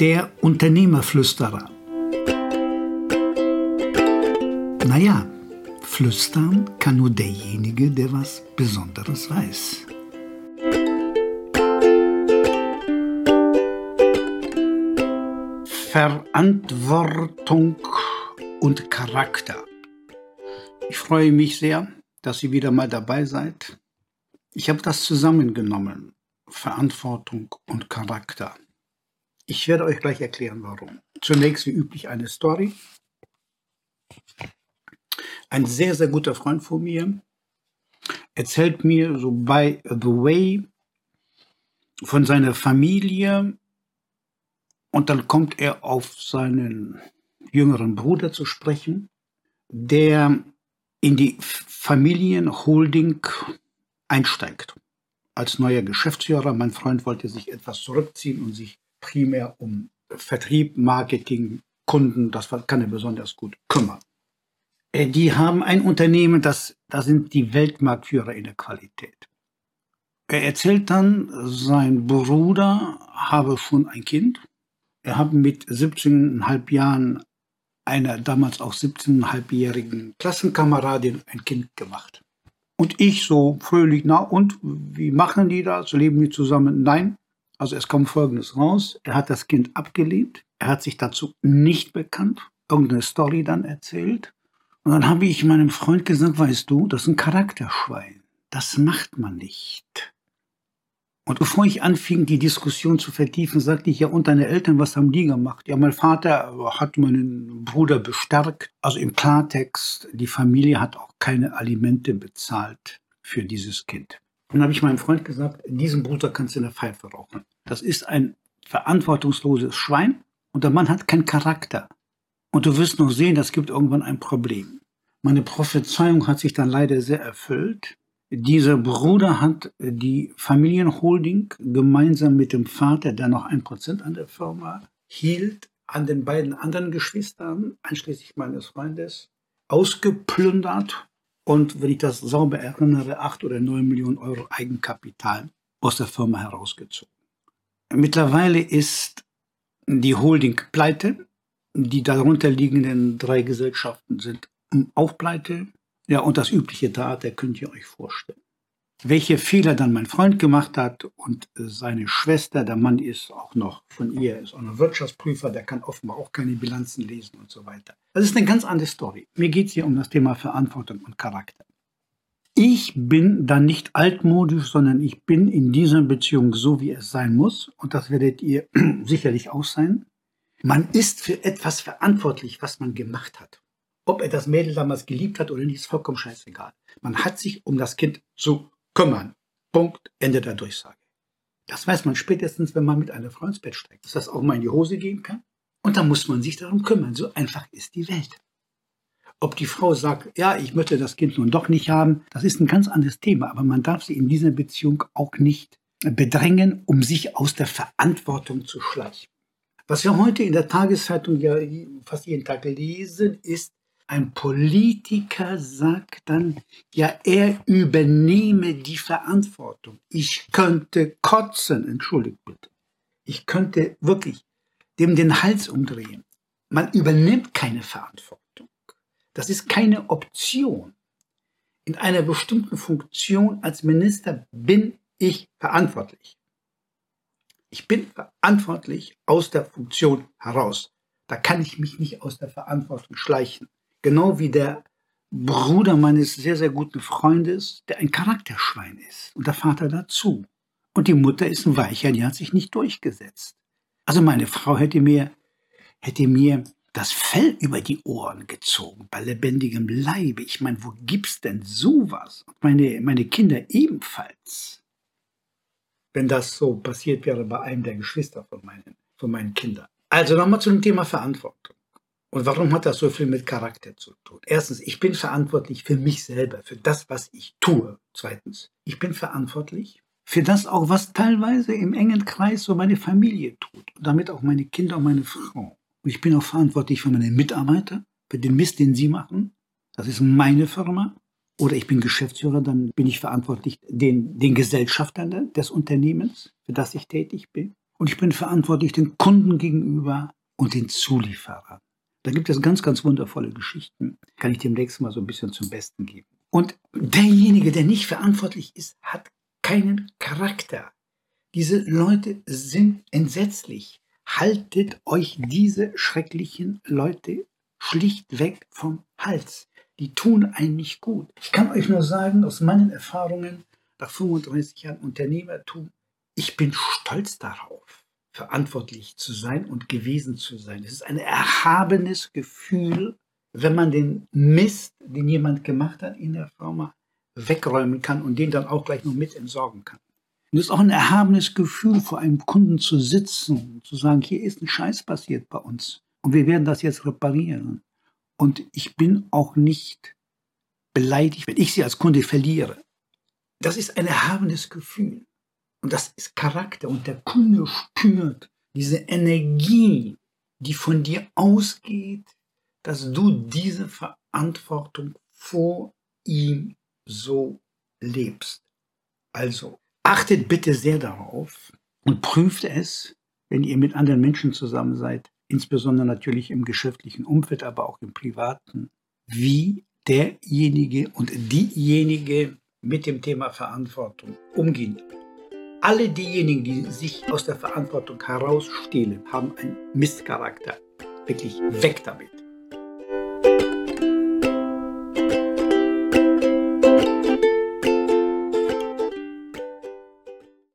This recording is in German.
Der Unternehmerflüsterer. Naja, flüstern kann nur derjenige, der was Besonderes weiß. Verantwortung und Charakter. Ich freue mich sehr, dass ihr wieder mal dabei seid. Ich habe das zusammengenommen. Verantwortung und Charakter. Ich werde euch gleich erklären, warum. Zunächst wie üblich eine Story. Ein sehr, sehr guter Freund von mir erzählt mir so by the way von seiner Familie und dann kommt er auf seinen jüngeren Bruder zu sprechen, der in die Familienholding einsteigt als neuer Geschäftsführer. Mein Freund wollte sich etwas zurückziehen und sich primär um Vertrieb, Marketing, Kunden, das kann er besonders gut kümmern. Äh, die haben ein Unternehmen, das, das sind die Weltmarktführer in der Qualität. Er erzählt dann, sein Bruder habe schon ein Kind. Er habe mit 17,5 Jahren einer damals auch 17,5-jährigen Klassenkameradin ein Kind gemacht. Und ich so fröhlich, na und, wie machen die das? Leben die zusammen? Nein. Also es kommt Folgendes raus. Er hat das Kind abgelehnt. Er hat sich dazu nicht bekannt. Irgendeine Story dann erzählt. Und dann habe ich meinem Freund gesagt, weißt du, das ist ein Charakterschwein. Das macht man nicht. Und bevor ich anfing, die Diskussion zu vertiefen, sagte ich, ja, und deine Eltern, was haben die gemacht? Ja, mein Vater hat meinen Bruder bestärkt. Also im Klartext, die Familie hat auch keine Alimente bezahlt für dieses Kind. Dann habe ich meinem Freund gesagt, diesen Bruder kannst du in der Pfeife rauchen. Das ist ein verantwortungsloses Schwein und der Mann hat keinen Charakter. Und du wirst noch sehen, das gibt irgendwann ein Problem. Meine Prophezeiung hat sich dann leider sehr erfüllt. Dieser Bruder hat die Familienholding gemeinsam mit dem Vater, der noch ein Prozent an der Firma hielt, an den beiden anderen Geschwistern, einschließlich meines Freundes, ausgeplündert und, wenn ich das sauber erinnere, acht oder neun Millionen Euro Eigenkapital aus der Firma herausgezogen. Mittlerweile ist die Holding pleite. Die darunter liegenden drei Gesellschaften sind auch pleite. Ja, und das übliche Theater könnt ihr euch vorstellen. Welche Fehler dann mein Freund gemacht hat und äh, seine Schwester, der Mann ist auch noch von ihr, ist auch ein Wirtschaftsprüfer, der kann offenbar auch keine Bilanzen lesen und so weiter. Das ist eine ganz andere Story. Mir geht es hier um das Thema Verantwortung und Charakter. Ich bin dann nicht altmodisch, sondern ich bin in dieser Beziehung so, wie es sein muss. Und das werdet ihr sicherlich auch sein. Man ist für etwas verantwortlich, was man gemacht hat. Ob er das Mädel damals geliebt hat oder nicht, ist vollkommen scheißegal. Man hat sich um das Kind zu kümmern. Punkt, Ende der Durchsage. Das weiß man spätestens, wenn man mit einer Frau ins Bett steigt, dass das auch mal in die Hose gehen kann. Und dann muss man sich darum kümmern. So einfach ist die Welt. Ob die Frau sagt, ja, ich möchte das Kind nun doch nicht haben, das ist ein ganz anderes Thema. Aber man darf sie in dieser Beziehung auch nicht bedrängen, um sich aus der Verantwortung zu schleichen. Was wir heute in der Tageszeitung ja fast jeden Tag lesen, ist, ein Politiker sagt dann, ja, er übernehme die Verantwortung. Ich könnte kotzen, entschuldigt bitte. Ich könnte wirklich dem den Hals umdrehen. Man übernimmt keine Verantwortung. Das ist keine Option. In einer bestimmten Funktion als Minister bin ich verantwortlich. Ich bin verantwortlich aus der Funktion heraus. Da kann ich mich nicht aus der Verantwortung schleichen. Genau wie der Bruder meines sehr, sehr guten Freundes, der ein Charakterschwein ist. Und der Vater dazu. Und die Mutter ist ein Weicher, die hat sich nicht durchgesetzt. Also meine Frau hätte mir, hätte mir das Fell über die Ohren gezogen, bei lebendigem Leibe. Ich meine, wo gibt's denn sowas? Und meine, meine Kinder ebenfalls. Wenn das so passiert wäre bei einem der Geschwister von meinen, von meinen Kindern. Also nochmal zu dem Thema Verantwortung. Und warum hat das so viel mit Charakter zu tun? Erstens, ich bin verantwortlich für mich selber, für das, was ich tue. Zweitens, ich bin verantwortlich für das auch, was teilweise im engen Kreis so meine Familie tut und damit auch meine Kinder und meine Frau. Und ich bin auch verantwortlich für meine Mitarbeiter, für den Mist, den sie machen. Das ist meine Firma. Oder ich bin Geschäftsführer, dann bin ich verantwortlich den, den Gesellschaftern des Unternehmens, für das ich tätig bin. und ich bin verantwortlich den Kunden gegenüber und den Zulieferern. Da gibt es ganz, ganz wundervolle Geschichten. Kann ich demnächst mal so ein bisschen zum Besten geben. Und derjenige, der nicht verantwortlich ist, hat keinen Charakter. Diese Leute sind entsetzlich. Haltet euch diese schrecklichen Leute schlichtweg vom Hals. Die tun einen nicht gut. Ich kann euch nur sagen, aus meinen Erfahrungen nach 35 Jahren Unternehmertum, ich bin stolz darauf, verantwortlich zu sein und gewesen zu sein. Es ist ein erhabenes Gefühl, wenn man den Mist, den jemand gemacht hat in der Firma, wegräumen kann und den dann auch gleich noch mit entsorgen kann. Und es ist auch ein erhabenes Gefühl, vor einem Kunden zu sitzen und zu sagen, hier ist ein Scheiß passiert bei uns und wir werden das jetzt reparieren. Und ich bin auch nicht beleidigt, wenn ich sie als Kunde verliere. Das ist ein erhabenes Gefühl. Und das ist Charakter. Und der Kunde spürt diese Energie, die von dir ausgeht, dass du diese Verantwortung vor ihm so lebst. Also achtet bitte sehr darauf und prüft es, wenn ihr mit anderen Menschen zusammen seid, insbesondere natürlich im geschäftlichen Umfeld, aber auch im privaten, wie derjenige und diejenige mit dem Thema Verantwortung umgehen. Alle diejenigen, die sich aus der Verantwortung herausstehlen, haben einen Mistcharakter. Wirklich weg damit.